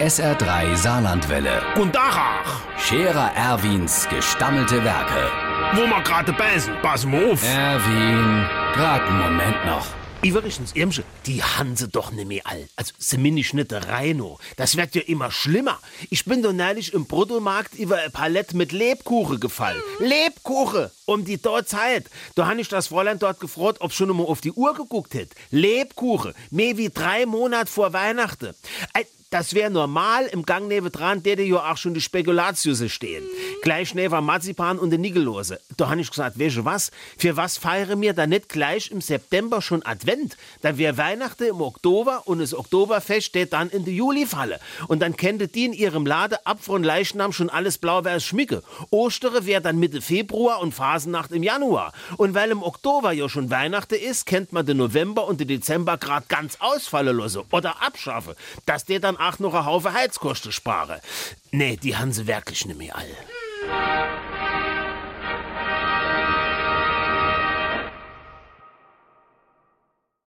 SR3 Saarlandwelle. Und Dachach, Scherer Erwins gestammelte Werke. wo wir gerade beißen, pass mal auf. Erwin, grad einen Moment noch. Übrigens, Irmsche, die Hanse doch nicht mehr all. Also, zumindest nicht der Reino. Das wird ja immer schlimmer. Ich bin doch neulich im Bruttomarkt über ein Palett mit Lebkuchen gefallen. Lebkuchen! Um die dort Zeit. Da habe ich das Fräulein dort gefragt, ob schon mal auf die Uhr geguckt hätt. Lebkuchen. Mehr wie drei Monate vor Weihnachten. Das wäre normal, im Gang nebendran täte ja auch schon die Spekulatiusse stehen. Gleich neben Marzipan und der Nigellose. Da habe ich gesagt, weißt du was? Für was feiern wir da nicht gleich im September schon Advent? Dann wäre Weihnachten im Oktober und das Oktoberfest steht dann in der Julifalle. Und dann könnte die in ihrem Lade ab von Leichnam schon alles blau-weiß schmücke. Ostere wäre dann Mitte Februar und Phasennacht im Januar. Und weil im Oktober ja schon Weihnachten ist, kennt man den November und den Dezember grad ganz ausfallen oder abschaffen, dass der dann auch noch ein Haufen Heizkosten spare. Nee, die haben sie wirklich nicht mehr all.